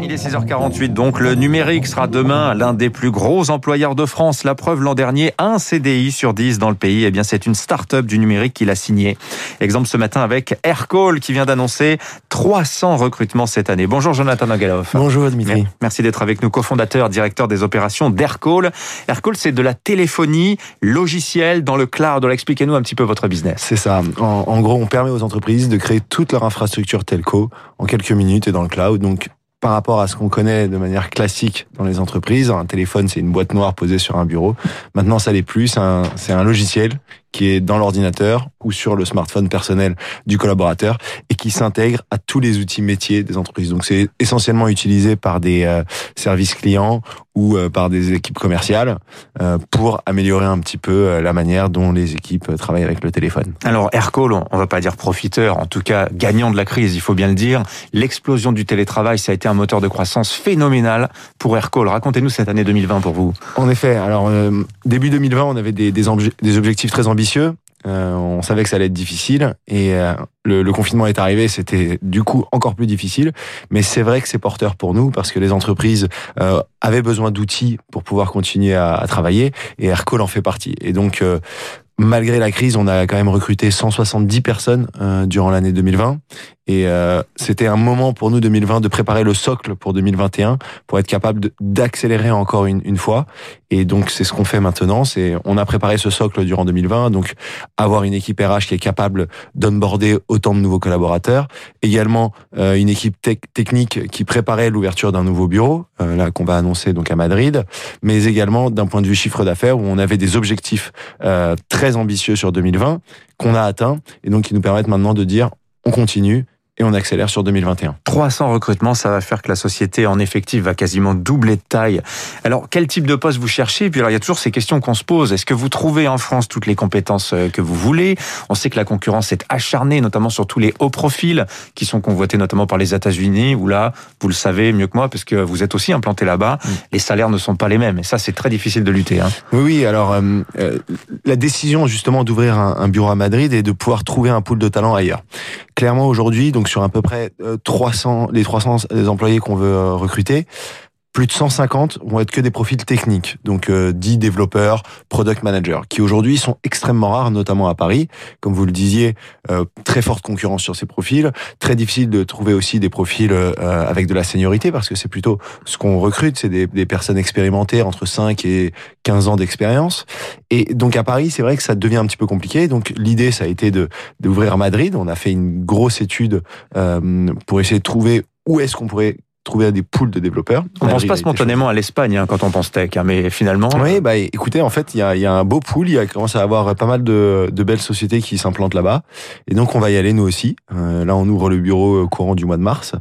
Il est 6h48, donc le numérique sera demain l'un des plus gros employeurs de France. La preuve l'an dernier, un CDI sur 10 dans le pays. Eh bien, c'est une start-up du numérique qui l'a signé. Exemple ce matin avec Aircall qui vient d'annoncer 300 recrutements cette année. Bonjour Jonathan Nogaloff. Bonjour Dimitri. Merci d'être avec nous, cofondateur, directeur des opérations d'Aircall. Aircall, c'est de la téléphonie logicielle dans le cloud. Expliquez-nous un petit peu votre business. C'est ça. En, en gros, on permet aux entreprises de créer toute leur infrastructure telco en quelques minutes et dans le cloud. Donc, par rapport à ce qu'on connaît de manière classique dans les entreprises. Un téléphone, c'est une boîte noire posée sur un bureau. Maintenant, ça l'est plus. C'est un, un, logiciel qui est dans l'ordinateur ou sur le smartphone personnel du collaborateur et qui s'intègre à tous les outils métiers des entreprises. Donc c'est essentiellement utilisé par des euh, services clients ou euh, par des équipes commerciales euh, pour améliorer un petit peu la manière dont les équipes travaillent avec le téléphone. Alors Aircall, on va pas dire profiteur, en tout cas gagnant de la crise, il faut bien le dire. L'explosion du télétravail, ça a été un moteur de croissance phénoménal pour Aircall. Racontez-nous cette année 2020 pour vous. En effet, alors début 2020, on avait des, des, des objectifs très ambitieux euh, on savait que ça allait être difficile et euh, le, confinement est arrivé, c'était du coup encore plus difficile. Mais c'est vrai que c'est porteur pour nous parce que les entreprises euh, avaient besoin d'outils pour pouvoir continuer à, travailler et Aircall en fait partie. Et donc malgré la crise, on a quand même recruté 170 personnes durant l'année 2020 et euh, c'était un moment pour nous 2020 de préparer le socle pour 2021 pour être capable d'accélérer encore une, une, fois. Et donc c'est ce qu'on fait maintenant. C'est on a préparé ce socle durant 2020. Donc avoir une équipe RH qui est capable d'onboarder autant de nouveaux collaborateurs. Également euh, une équipe technique qui préparait l'ouverture d'un nouveau bureau euh, là qu'on va annoncer donc à Madrid. Mais également d'un point de vue chiffre d'affaires où on avait des objectifs euh, très ambitieux sur 2020 qu'on a atteints et donc qui nous permettent maintenant de dire on continue et on accélère sur 2021. 300 recrutements, ça va faire que la société en effectif va quasiment doubler de taille. Alors, quel type de poste vous cherchez? Puis alors, il y a toujours ces questions qu'on se pose. Est-ce que vous trouvez en France toutes les compétences euh, que vous voulez? On sait que la concurrence est acharnée, notamment sur tous les hauts profils qui sont convoités notamment par les États-Unis, où là, vous le savez mieux que moi, parce que vous êtes aussi implanté là-bas, mm. les salaires ne sont pas les mêmes. Et ça, c'est très difficile de lutter. Hein. Oui, oui. Alors, euh, euh, la décision justement d'ouvrir un, un bureau à Madrid et de pouvoir trouver un pool de talents ailleurs. Clairement, aujourd'hui, donc sur à peu près 300, euh, les 300 employés qu'on veut euh, recruter, plus de 150 vont être que des profils techniques, donc euh, 10 développeurs, product managers, qui aujourd'hui sont extrêmement rares, notamment à Paris. Comme vous le disiez, euh, très forte concurrence sur ces profils, très difficile de trouver aussi des profils euh, avec de la seniorité, parce que c'est plutôt ce qu'on recrute, c'est des, des, personnes expérimentées entre 5 et 15 ans d'expérience. Et donc à Paris, c'est vrai que ça devient un petit peu compliqué. Donc l'idée, ça a été de d'ouvrir Madrid. On a fait une grosse étude euh, pour essayer de trouver où est-ce qu'on pourrait trouver des poules de développeurs. On pense pas spontanément à l'Espagne hein, quand on pense tech, hein, mais finalement. Oui, euh, bah écoutez, en fait, il y a, y a, un beau pool, il commence à avoir pas mal de, de belles sociétés qui s'implantent là-bas, et donc on va y aller nous aussi. Euh, là, on ouvre le bureau euh, courant du mois de mars,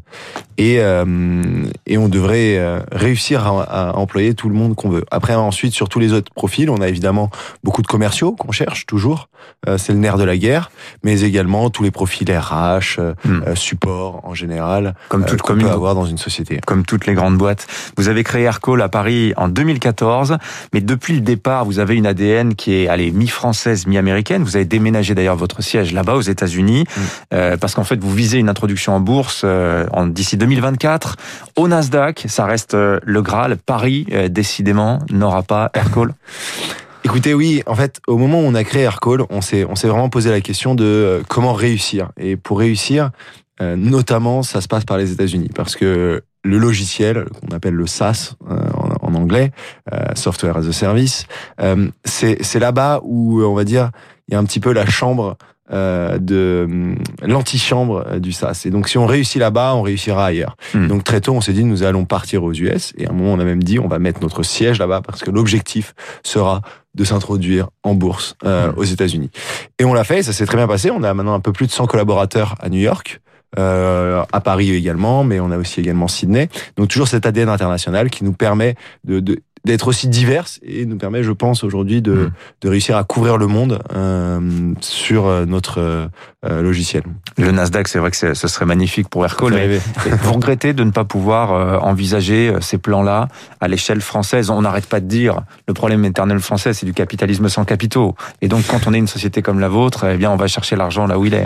et euh, et on devrait réussir à, à, employer tout le monde qu'on veut. Après, ensuite, sur tous les autres profils, on a évidemment beaucoup de commerciaux qu'on cherche toujours. C'est le nerf de la guerre, mais également tous les profils RH, hmm. support en général, comme toute commune peut avoir dans une société comme toutes les grandes boîtes. Vous avez créé Aircall à Paris en 2014, mais depuis le départ, vous avez une ADN qui est, allez, mi-française, mi-américaine. Vous avez déménagé d'ailleurs votre siège là-bas aux États-Unis, mm. euh, parce qu'en fait, vous visez une introduction en bourse euh, en d'ici 2024 au Nasdaq. Ça reste euh, le Graal. Paris, euh, décidément, n'aura pas Aircall. Écoutez, oui, en fait, au moment où on a créé Aircall, on s'est, on s'est vraiment posé la question de comment réussir. Et pour réussir, euh, notamment, ça se passe par les États-Unis parce que le logiciel qu'on appelle le SaaS euh, en, anglais, euh, Software as a Service, c'est là-bas où on va dire il y a un petit peu la chambre de l'antichambre du SaaS. Et donc, si on réussit là-bas, on réussira ailleurs. Hmm. Donc, très tôt, on s'est dit, nous allons partir aux US. Et à un moment, on a même dit, on va mettre notre siège là-bas parce que l'objectif sera de s'introduire en bourse hmm. aux États-Unis. Et on l'a fait, ça s'est très bien passé. On a maintenant un peu plus de 100 collaborateurs à New York euh, à Paris également, mais on a aussi également Sydney. Donc toujours cet ADN international qui nous permet de, de d'être aussi diverse et nous permet, je pense, aujourd'hui de, hmm. de réussir à couvrir le monde euh, sur euh, notre euh, logiciel. Le Nasdaq, c'est vrai que ce serait magnifique pour Aircall. Mais vous regrettez de ne pas pouvoir euh, envisager ces plans-là à l'échelle française? On n'arrête pas de dire le problème éternel français, c'est du capitalisme sans capitaux. Et donc, quand on est une société comme la vôtre, eh bien, on va chercher l'argent là où il est.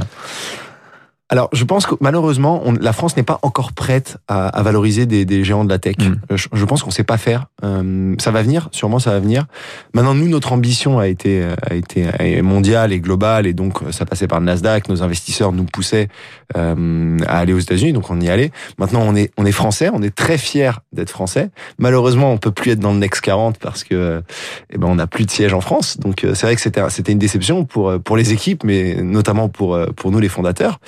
Alors, je pense que malheureusement, on, la France n'est pas encore prête à, à valoriser des, des, géants de la tech. Mm. Je, je, pense qu'on sait pas faire. Euh, ça va venir, sûrement ça va venir. Maintenant, nous, notre ambition a été, a été mondiale et globale, et donc ça passait par le Nasdaq. Nos investisseurs nous poussaient euh, à aller aux États-Unis, donc on y allait. Maintenant, on est, on est français, on est très fiers d'être français. Malheureusement, on peut plus être dans le Next 40 parce que, eh ben, on n'a plus de siège en France. Donc, euh, c'est vrai que c'était, c'était une déception pour, pour les équipes, mais notamment pour, pour nous, les fondateurs.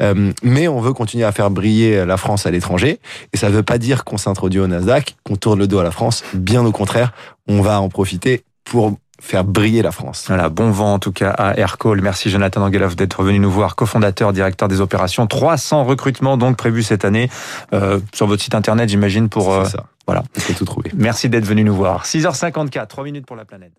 Euh, mais on veut continuer à faire briller la France à l'étranger. Et ça ne veut pas dire qu'on s'introduit au Nasdaq, qu'on tourne le dos à la France. Bien au contraire, on va en profiter pour faire briller la France. Voilà, bon vent en tout cas à Aircall. Merci Jonathan Angelov d'être venu nous voir, cofondateur, directeur des opérations. 300 recrutements donc prévus cette année euh, sur votre site internet, j'imagine pour. Euh, ça. Voilà, on peut tout trouver. Merci d'être venu nous voir. 6h54, 3 minutes pour la planète.